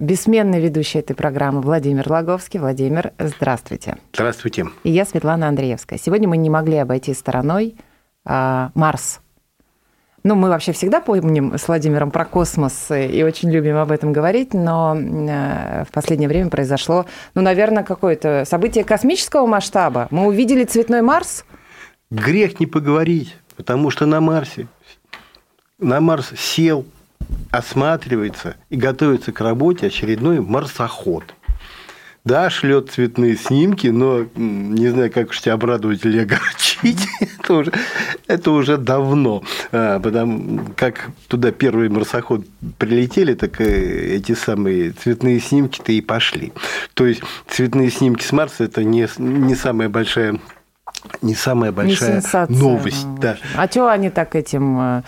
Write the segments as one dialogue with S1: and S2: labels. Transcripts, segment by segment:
S1: Бессменный ведущий этой программы Владимир Лаговский. Владимир, здравствуйте.
S2: Здравствуйте.
S1: И я Светлана Андреевская. Сегодня мы не могли обойти стороной а, Марс. Ну, мы вообще всегда помним с Владимиром про космос и очень любим об этом говорить, но э, в последнее время произошло, ну, наверное, какое-то событие космического масштаба. Мы увидели цветной Марс.
S2: Грех не поговорить, потому что на Марсе, на Марс сел, осматривается и готовится к работе очередной марсоход. Да, шлет цветные снимки, но не знаю, как уж тебя обрадовать или огорчить, это уже, это уже давно. А, потому как туда первый марсоход прилетели, так э, эти самые цветные снимки-то и пошли. То есть цветные снимки с Марса это не, не самая большая не самая большая
S1: не сенсация,
S2: новость. да.
S1: А что они так этим, э,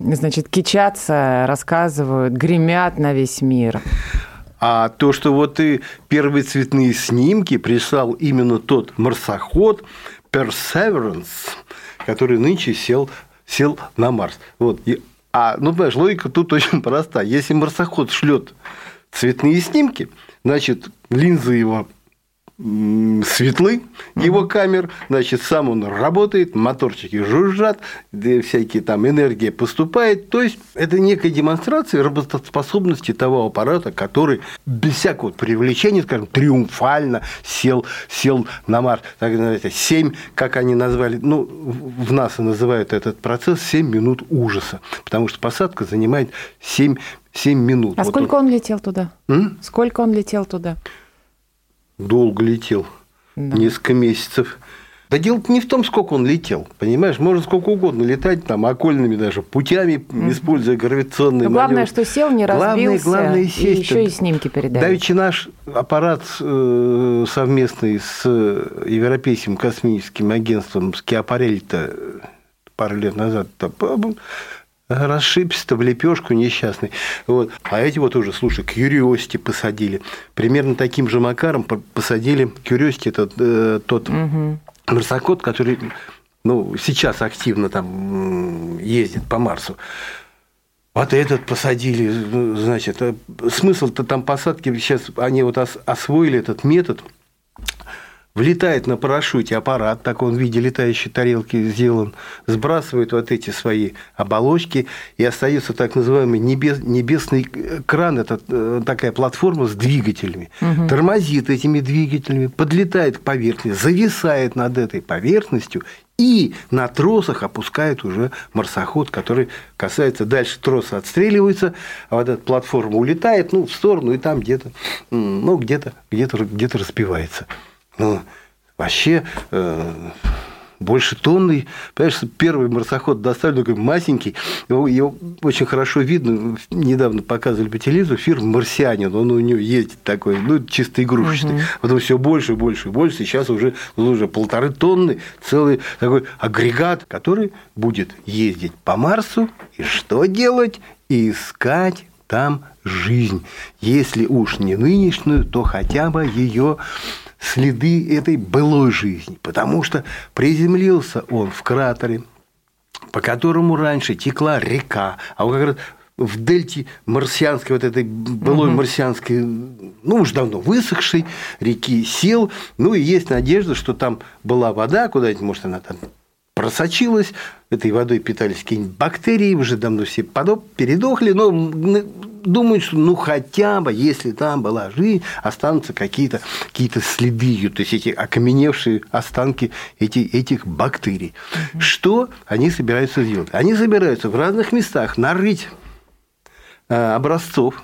S1: значит, кичатся, рассказывают, гремят на весь мир?
S2: А то, что вот и первые цветные снимки прислал именно тот марсоход Perseverance, который нынче сел, сел на Марс. Вот. А, ну, понимаешь, логика тут очень проста. Если марсоход шлет цветные снимки, значит, линзы его светлы, его камер, значит, сам он работает, моторчики жужжат, да, всякие там энергия поступает. То есть, это некая демонстрация работоспособности того аппарата, который без всякого привлечения, скажем, триумфально сел, сел на Марс. Так, знаете, 7, как они назвали, ну, в НАСА называют этот процесс 7 минут ужаса, потому что посадка занимает 7, 7 минут.
S1: А
S2: Вот
S1: сколько он летел туда?
S2: М?
S1: Сколько он летел туда?
S2: Долго летел,
S1: Да.
S2: несколько месяцев. Да дело не в том, сколько он летел, понимаешь, можно сколько угодно летать, там, окольными даже путями, используя гравитационные
S1: Но главное,
S2: маневры.
S1: что сел, не
S2: Главное-
S1: разбился,
S2: главное
S1: и
S2: сесть.
S1: еще и снимки передали.
S2: Давеча наш аппарат э, совместный с э, Европейским космическим агентством Скиапарель-то пару лет назад расшибся-то в лепешку несчастный. Вот. А эти вот уже, слушай, Curiosity посадили. Примерно таким же макаром по- посадили Curiosity, этот, э, тот марсоход, который ну, сейчас активно там ездит по Марсу. Вот этот посадили, ну, значит, э, смысл-то там посадки, сейчас они вот ос- освоили этот метод, влетает на парашюте аппарат, так он в виде летающей тарелки сделан, сбрасывает вот эти свои оболочки, и остается так называемый небес, небесный кран, это э, такая платформа с двигателями, тормозит этими двигателями, подлетает к поверхности, зависает над этой поверхностью и на тросах опускает уже марсоход, который касается дальше троса отстреливается, а вот эта платформа улетает ну, в сторону и там где-то ну, где-то где-то где-то разбивается. Ну, вообще э, больше тонны. Понимаешь, первый марсоход доставили, такой масенький, его, его очень хорошо видно, недавно показывали по телевизору, фильм «Марсианин», он у него ездит такой, ну, чисто игрушечный. Потом все больше, больше, больше, сейчас уже, ну, уже полторы тонны, целый такой агрегат, который будет ездить по Марсу, и что делать? И искать там жизнь. Если уж не нынешнюю, то хотя бы ее следы этой былой жизни. Потому что приземлился он в кратере, по которому раньше текла река, а вот как раз в дельте марсианской, вот этой былой марсианской, ну, уж давно высохшей реки сел, ну, и есть надежда, что там была вода, куда-нибудь, может, она там просочилась, этой водой питались какие-нибудь бактерии, уже давно все подоб, передохли, но думают, что ну хотя бы, если там была жизнь, останутся какие-то какие следы ее, то есть эти окаменевшие останки эти, этих бактерий. Что они собираются сделать? Они собираются в разных местах нарыть э, образцов,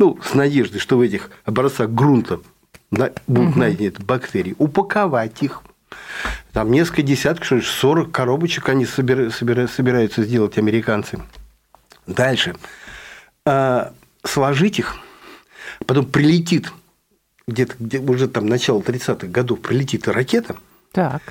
S2: ну, с надеждой, что в этих образцах грунта будут найдены бактерии, упаковать их. Там несколько десятков, что ли, 40 коробочек они собира- собира- собираются сделать американцы. Дальше. А, Сложить их, потом прилетит где-то где уже там начало 30-х годов прилетит ракета,
S1: Так.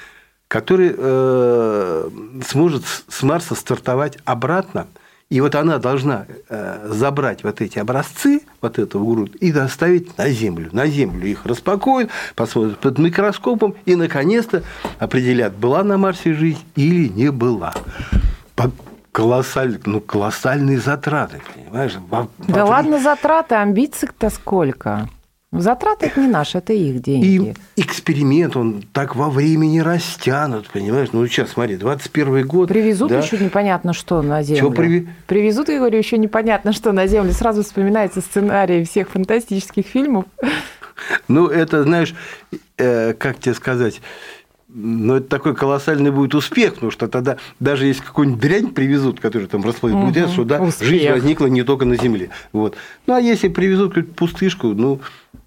S2: которая э, сможет с Марса стартовать обратно. И вот она должна э, забрать вот эти образцы, вот этого грунта, и доставить на Землю. На Землю их распакуют, посмотрят под микроскопом и, наконец-то, определят, была на Марсе жизнь или не была. Колоссаль, ну, колоссальные затраты, понимаешь? Во-
S1: Да ладно, затраты, амбиций-то сколько? Затраты это не наши, это их деньги.
S2: И эксперимент, он так во времени растянут, понимаешь? Ну, сейчас, смотри, 21 год.
S1: Привезут
S2: да?
S1: еще непонятно что на Землю.
S2: Чё приви-
S1: Привезут, я говорю, еще непонятно что на Землю. Сразу вспоминается сценарий всех фантастических фильмов.
S2: Ну, это, знаешь, э, как тебе сказать, ну, это такой колоссальный будет успех, потому что тогда даже если какую-нибудь дрянь привезут, которую там расплодят, будет ясно, что да,
S1: Успех.
S2: жизнь возникла не только на Земле. Вот. Ну, а если привезут какую-то пустышку, ну,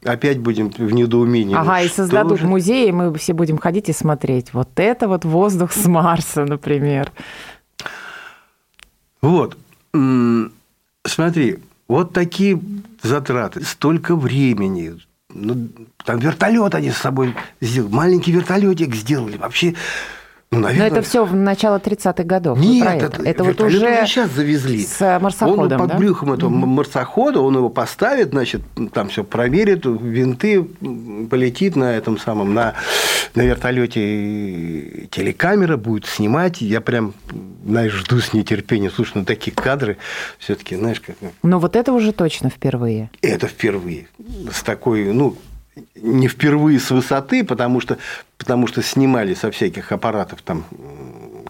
S2: опять будем в недоумении.
S1: Ага,
S2: Ну,
S1: и создадут
S2: же?
S1: музей, и мы все будем ходить и смотреть. Вот это вот воздух с Марса, например.
S2: Вот. Смотри, вот такие затраты, столько времени. Ну, там вертолет они с собой сделали, маленький вертолетик сделали. Вообще, ну,
S1: Но
S2: наверное...
S1: это все в начало 30-х годов.
S2: Нет, это,
S1: это. Это вот уже
S2: сейчас завезли.
S1: с э, марсоходом,
S2: он под
S1: да?
S2: брюхом этого марсохода, он его поставит, значит, там все проверит, винты, полетит на этом самом, на, на вертолете телекамера будет снимать. Я прям, знаешь, жду с нетерпением. Слушай, ну такие кадры все-таки, знаешь, как
S1: Но вот это уже точно впервые.
S2: это впервые. С такой, ну, не впервые с высоты, потому что, потому что снимали со всяких аппаратов, там,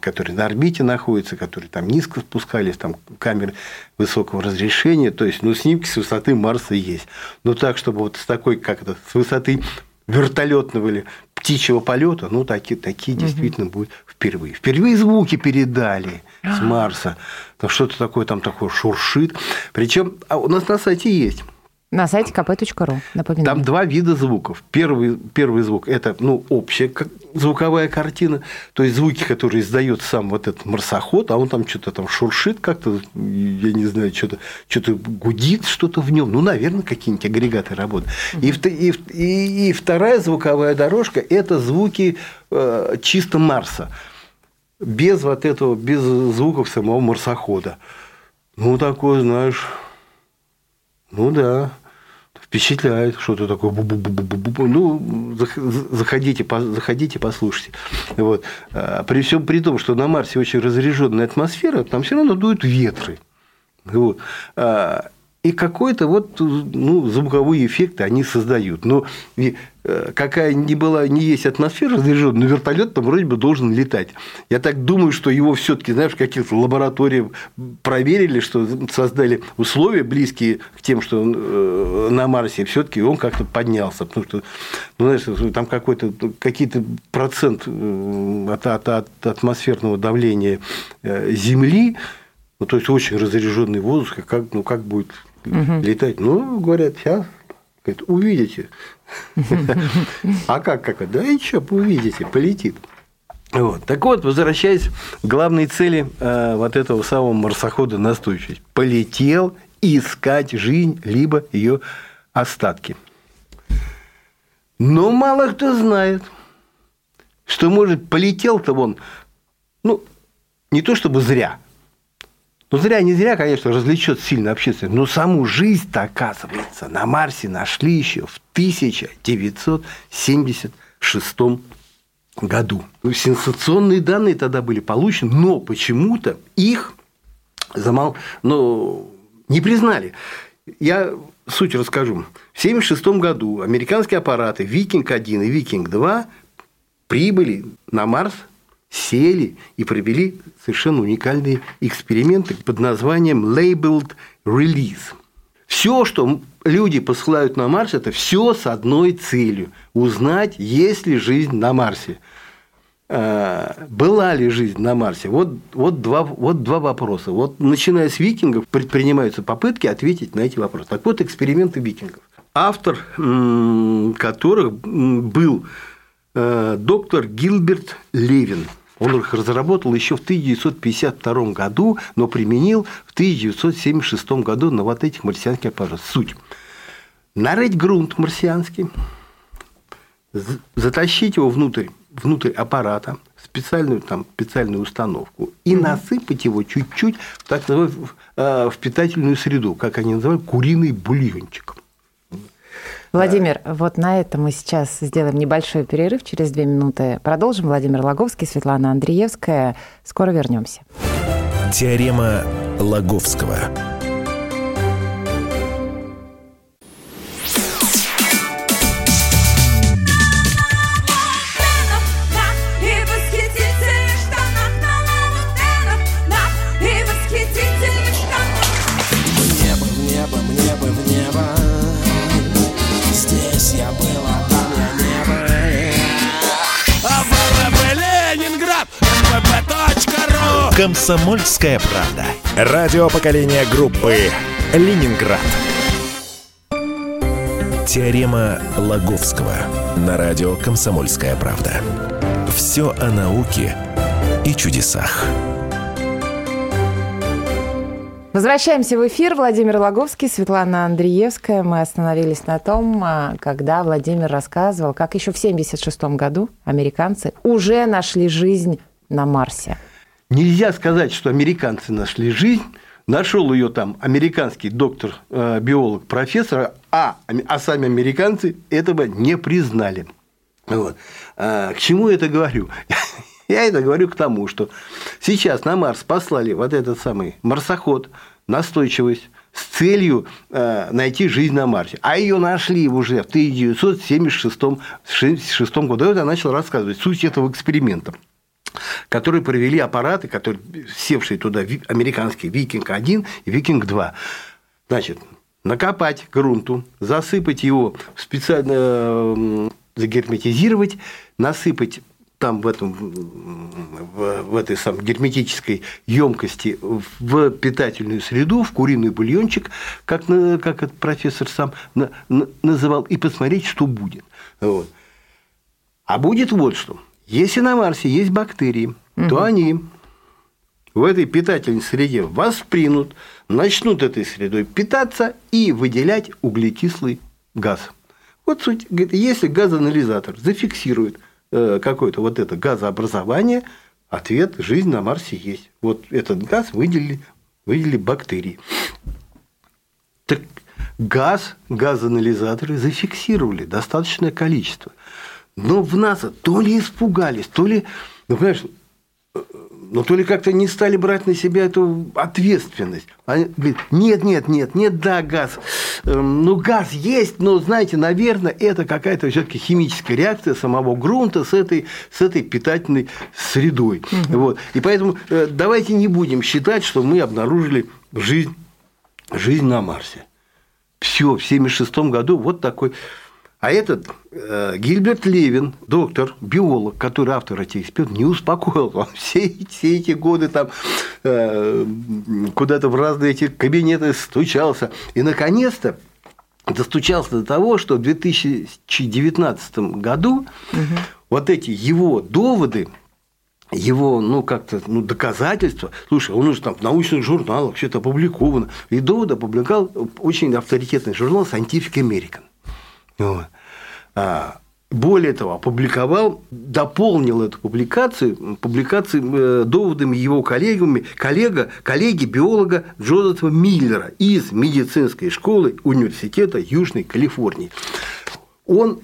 S2: которые на орбите находятся, которые там низко спускались, там камеры высокого разрешения. То есть, ну, снимки с высоты Марса есть. Но так, чтобы вот с такой, как это, с высоты вертолетного или птичьего полета, ну, такие, такие действительно будут впервые. Впервые звуки передали с Марса. Там что-то такое там такое шуршит. Причем а у нас на сайте есть.
S1: На сайте kp.ru, напоминаю.
S2: Там два вида звуков. Первый, первый звук – это ну, общая звуковая картина, то есть звуки, которые издает сам вот этот марсоход, а он там что-то там шуршит как-то, я не знаю, что-то что гудит что-то в нем. Ну, наверное, какие-нибудь агрегаты работают. И, и- и вторая звуковая дорожка – это звуки э, чисто Марса, без вот этого, без звуков самого марсохода. Ну, такое, знаешь, ну да, впечатляет, что-то такое. бу-бу-бу-бу-бу-бу. Ну, зах- заходите, по- заходите, послушайте. Вот. А, При всем при том, что на Марсе очень разряженная атмосфера, там все равно дуют ветры. Вот. И какой-то вот ну, звуковые эффекты они создают. Но э, какая ни была, не есть атмосфера разряженная, но вертолет там вроде бы должен летать. Я так думаю, что его все-таки, знаешь, в каких-то лабораториях проверили, что создали условия близкие к тем, что э, на Марсе, все-таки он как-то поднялся. Потому что, ну, знаешь, там какой-то какие-то процент э, от, от- от атмосферного давления Земли, ну, то есть очень разряженный воздух, как, ну, как будет летать? Ну, говорят, сейчас увидите. А как, как? Да и что, увидите, полетит. Вот. Так вот, возвращаясь к главной цели э, вот этого самого марсохода настойчивость. Полетел искать жизнь, либо ее остатки. Но мало кто знает, что, может, полетел-то он, ну, не то чтобы зря, ну, зря, не зря, конечно, развлечет сильно общественность, но саму жизнь-то, оказывается, на Марсе нашли еще в 1976 году. Сенсационные данные тогда были получены, но почему-то их замол... ну, не признали. Я суть расскажу. В 1976 году американские аппараты «Викинг-1» и «Викинг-2» прибыли на Марс, сели и провели совершенно уникальные эксперименты под названием Labeled Release. Все, что люди посылают на Марс, это все с одной целью – узнать, есть ли жизнь на Марсе. Э, Была ли жизнь на Марсе? Вот, вот, два, вот два вопроса. Вот начиная с викингов предпринимаются попытки ответить на эти вопросы. Так вот, эксперименты викингов. Автор которых был э, доктор Гилберт Левин. Он их разработал еще в 1952 году, но применил в 1976 году на вот этих марсианских аппаратах. Суть. нарыть грунт марсианский, затащить его внутрь, внутрь аппарата, специальную, там, специальную установку и насыпать его чуть-чуть в так называемую э, в питательную среду, как они называют, куриный бульончик.
S1: Владимир, вот на этом мы сейчас сделаем небольшой перерыв. Через две минуты продолжим. Владимир Логовский, Светлана Андреевская. Скоро вернемся.
S3: Теорема Лаговского. «Комсомольская правда». Радио поколения группы «Ленинград». Теорема Лаговского на радио «Комсомольская правда». Все о науке и чудесах.
S1: Возвращаемся в эфир. Владимир Логовский, Светлана Андреевская. Мы остановились на том, а, когда Владимир рассказывал, как еще в 1976 году американцы уже нашли жизнь на Марсе.
S2: Нельзя сказать, что американцы нашли жизнь, нашел ее там американский доктор, э, биолог, профессор, а, а сами американцы этого не признали. Вот. А, к чему я это говорю? Я это говорю к тому, что сейчас на Марс послали вот этот самый марсоход, настойчивость, с целью э, найти жизнь на Марсе. А ее нашли уже в 1976 году. Вот я начал рассказывать суть этого эксперимента которые провели аппараты, которые, севшие туда, американские «Викинг-1» и «Викинг-2». Значит, накопать грунту, засыпать его, специально загерметизировать, насыпать там в, этом, в, в этой самой герметической емкости в питательную среду, в куриный бульончик, как, как этот профессор сам называл, и посмотреть, что будет. Вот. А будет вот что. Если на Марсе есть бактерии, угу. то они в этой питательной среде воспринут, начнут этой средой питаться и выделять углекислый газ. Вот суть. Говорит, если газоанализатор зафиксирует э, какое-то вот это газообразование, ответ – жизнь на Марсе есть. Вот этот газ выделили, выделили бактерии. Так газ, газоанализаторы зафиксировали достаточное количество – но в НАСА то ли испугались, то ли, ну, понимаешь, ну, то ли как-то не стали брать на себя эту ответственность. Они говорят, нет, нет, нет, нет, да, газ. Эм, ну, газ есть, но, знаете, наверное, это какая-то все-таки химическая реакция самого грунта с этой, с этой питательной средой. Угу. Вот. И поэтому э, давайте не будем считать, что мы обнаружили жизнь, жизнь на Марсе. Все, в 1976 году вот такой а этот э, Гильберт Левин, доктор, биолог, который автор этих экспериментов, не успокоил. Он все, все эти годы там э, куда-то в разные эти кабинеты стучался. И, наконец-то, достучался до того, что в 2019 году угу. вот эти его доводы, его, ну, как-то, ну, доказательства. Слушай, он уже там в научных журналах все это опубликовано. И доводы опубликовал очень авторитетный журнал Scientific American. Вот. А, более того, опубликовал, дополнил эту публикацию публикацией э, доводами его коллегами, коллега, коллеги биолога Джозефа Миллера из медицинской школы Университета Южной Калифорнии. Он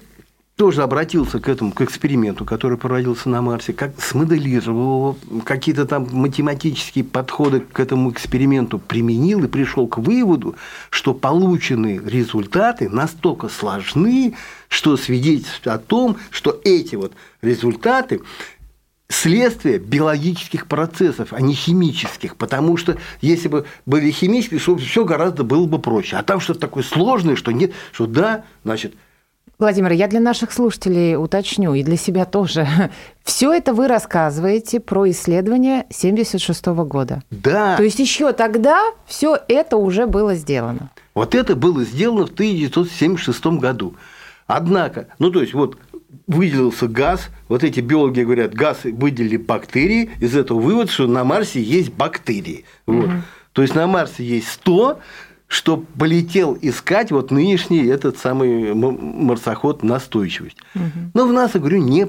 S2: тоже обратился к этому, к эксперименту, который проводился на Марсе, как смоделировал его, какие-то там математические подходы к этому эксперименту применил и пришел к выводу, что полученные результаты настолько сложны, что свидетельствует о том, что эти вот результаты следствие биологических процессов, а не химических. Потому что если бы были химические, все гораздо было бы проще. А там что-то такое сложное, что нет, что да, значит,
S1: Владимир, я для наших слушателей уточню, и для себя тоже. Все это вы рассказываете про исследование 76 года.
S2: Да.
S1: То есть еще тогда все это уже было сделано.
S2: Вот это было сделано в 1976 году. Однако, ну то есть вот выделился газ, вот эти биологи говорят, газ выделили бактерии, из этого вывод, что на Марсе есть бактерии. Вот. Угу. То есть на Марсе есть 100, что полетел искать вот нынешний этот самый марсоход настойчивость. Угу. Но в НАСА, говорю, не,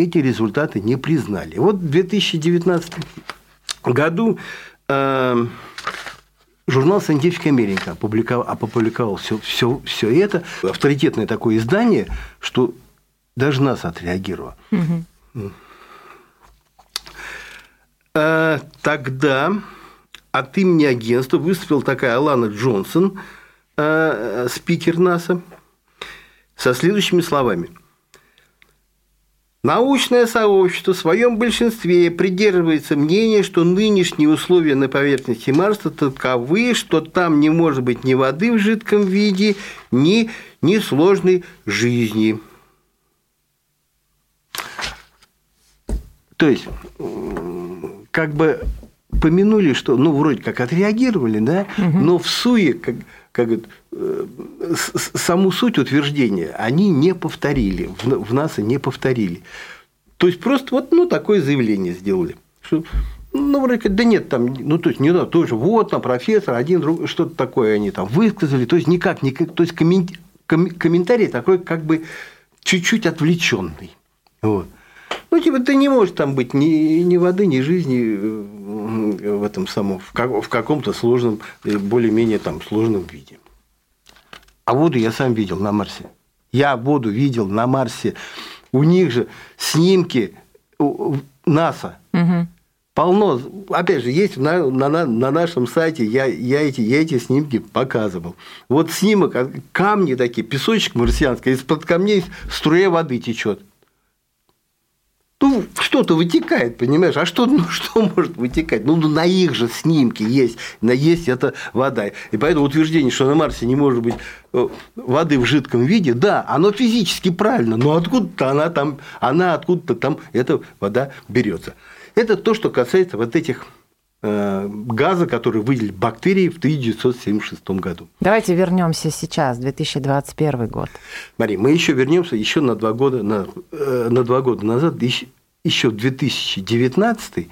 S2: эти результаты не признали. Вот в 2019 году э, журнал Scientific America опубликовал, опубликовал все, все, все это. Авторитетное такое издание, что даже нас отреагировало. Угу. Э, тогда от имени агентства выступила такая Алана Джонсон, э, спикер НАСА, со следующими словами. Научное сообщество в своем большинстве придерживается мнения, что нынешние условия на поверхности Марса таковы, что там не может быть ни воды в жидком виде, ни, ни сложной жизни. То есть, как бы помянули, что, ну, вроде как отреагировали, да, угу. но в суе, как, как э, саму суть утверждения они не повторили, в НАСА не повторили. То есть, просто вот ну, такое заявление сделали. Что, ну, вроде как, да нет, там, ну, то есть, не надо, тоже, вот, там, профессор, один, друг, что-то такое они там высказали, то есть, никак, никак то есть, комментарий такой, как бы, чуть-чуть отвлеченный. Вот. Ну, типа, ты не можешь там быть ни, ни воды, ни жизни э, в этом самом, в, как, в каком-то сложном, э, более-менее там сложном виде. А воду я сам видел на Марсе. Я воду видел на Марсе. У них же снимки НАСА. Угу. Полно. Опять же, есть на, на, на нашем сайте, я, я, эти, я эти снимки показывал. Вот снимок, а, камни такие, песочек марсианский, из-под камней струя воды течет. Ну, что-то вытекает, понимаешь? А что, ну, что может вытекать? Ну, на их же снимке есть, на есть эта вода. И поэтому утверждение, что на Марсе не может быть э, воды в жидком виде, да, оно физически правильно, но откуда-то она там, она откуда-то там, эта вода берется. Это то, что касается вот этих газа, который выделили бактерии в 1976 году.
S1: Давайте вернемся сейчас, 2021 год.
S2: Мари, мы еще вернемся еще на два года, на, э, на два года назад, еще, еще в 2019,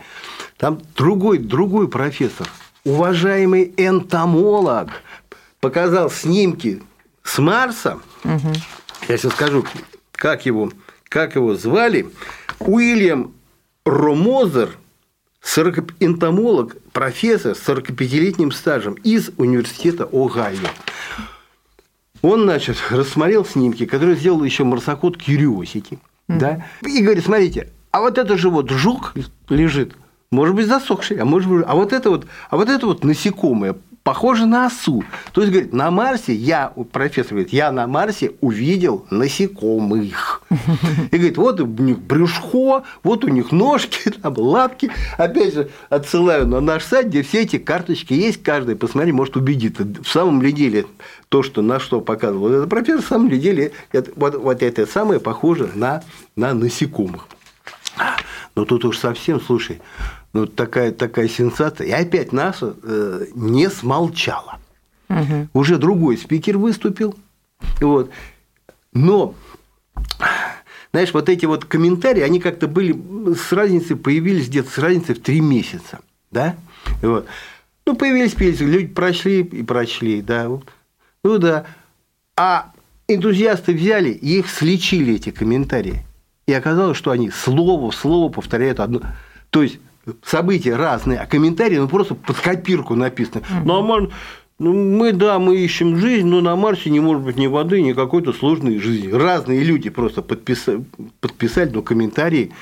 S2: там другой, другой профессор, уважаемый энтомолог, показал снимки с Марса. Угу. Я сейчас скажу, как его, как его звали. Уильям Ромозер, 40, энтомолог, профессор с 45-летним стажем из университета Огайо. Он, значит, рассмотрел снимки, которые сделал еще марсоход Curiosity. Mm-hmm. Да? И говорит, смотрите, а вот это же вот жук лежит, может быть засохший, а может быть, а вот это вот, а вот это вот насекомое похоже на осу. То есть, говорит, на Марсе я, профессор говорит, я на Марсе увидел насекомых. И говорит, вот у них брюшко, вот у них ножки, там, лапки. Опять же, отсылаю на наш сайт, где все эти карточки есть, каждый, посмотри, может убедиться. В самом ли деле то, что на что показывал этот профессор, в самом ли деле это, вот, вот это самое похоже на, на насекомых. Но тут уж совсем, слушай, ну, такая, такая сенсация. И опять НАСА э, не смолчала. Угу. Уже другой спикер выступил. Вот. Но, знаешь, вот эти вот комментарии, они как-то были с разницей, появились где-то с разницей в три месяца. Да? Вот. Ну, появились, появились, люди прочли и прочли, да. Ну да. А энтузиасты взяли и их слечили, эти комментарии. И оказалось, что они слово в слово повторяют одно. То есть события разные, а комментарии ну, просто под копирку написаны. Ну, а Марс, ну, мы, да, мы ищем жизнь, но на Марсе не может быть ни воды, ни какой-то сложной жизни. Разные люди просто подписали, подписали но комментарии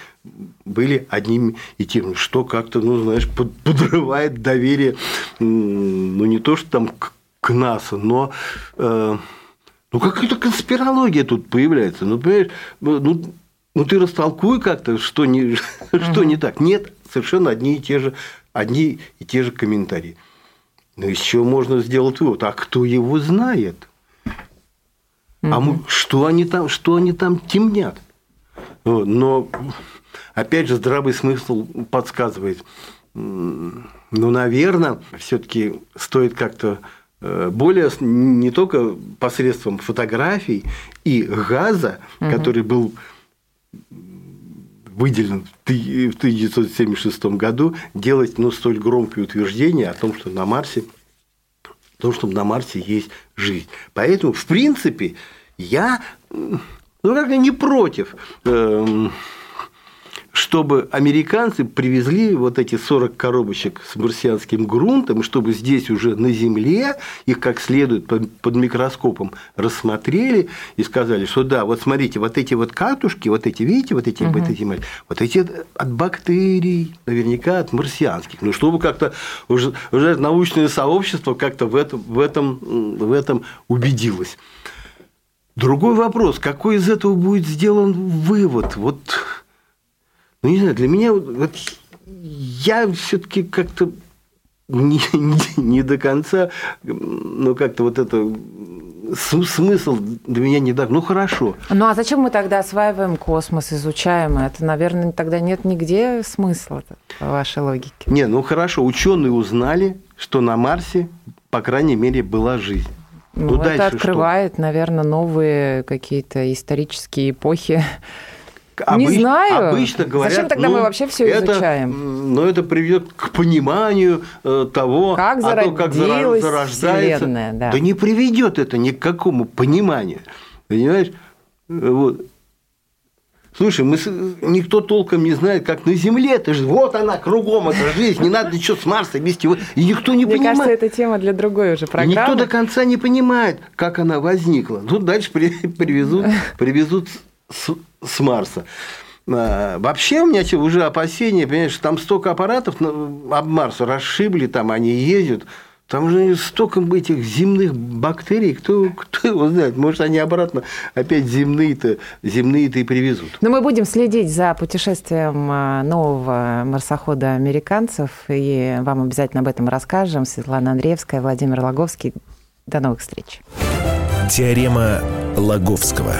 S2: были одними и теми, что как-то, ну, знаешь, подрывает доверие, ну, не то, что там к, к НАСА, но э, ну, какая-то конспирология тут появляется. Ну, понимаешь, ну, ну ты растолкуй как-то, что не, что не так. Нет, совершенно одни и те же, одни и те же комментарии. Но из чего можно сделать вывод? А кто его знает? А мы, что, они там, что они там темнят? Но, опять же, здравый смысл подсказывает. Ну, наверное, все-таки стоит как-то э, более не только посредством фотографий и газа, угу. который был выделен в 1976 году, делать ну, столь громкие утверждения о том, что на Марсе том, что на Марсе есть жизнь. Поэтому, в принципе, я ну, как-то не против эм, чтобы американцы привезли вот эти 40 коробочек с марсианским грунтом, чтобы здесь уже на Земле их как следует под микроскопом рассмотрели и сказали, что да, вот смотрите, вот эти вот катушки, вот эти, видите, вот эти, угу. вот эти, вот эти от бактерий, наверняка от марсианских. Ну, чтобы как-то уже, уже научное сообщество как-то в этом, в, этом, в этом убедилось. Другой вопрос, какой из этого будет сделан вывод? Вот ну, не знаю, для меня вот я все-таки как-то не, не, не до конца, ну, как-то вот это смысл для меня не так. Ну, хорошо.
S1: Ну, а зачем мы тогда осваиваем космос, изучаем это? Наверное, тогда нет нигде смысла по вашей логике.
S2: Не, ну, хорошо. Ученые узнали, что на Марсе, по крайней мере, была жизнь.
S1: Ну, ну это открывает, что? наверное, новые какие-то исторические эпохи Обыч, не знаю.
S2: Обычно говорят,
S1: Зачем тогда
S2: ну,
S1: мы вообще все
S2: это,
S1: изучаем?
S2: Но это приведет к пониманию э, того,
S1: как а то, как зарождается. Да.
S2: да не приведет это ни к какому пониманию. Понимаешь? Вот. Слушай, мы, никто толком не знает, как на Земле. Это же вот она кругом, эта жизнь. Не надо ничего с Марса вести. И никто не
S1: Мне
S2: понимает.
S1: Мне кажется, это тема для другой уже программы.
S2: Никто до конца не понимает, как она возникла. Ну, дальше привезут, привезут с, Марса. А, вообще у меня уже опасения, понимаешь, там столько аппаратов об Марс расшибли, там они ездят, там же столько этих земных бактерий, кто, кто его знает, может, они обратно опять земные-то земные и привезут.
S1: Но мы будем следить за путешествием а, нового марсохода американцев, и вам обязательно об этом расскажем. Светлана Андреевская, Владимир Логовский. До новых встреч.
S3: Теорема Лаговского.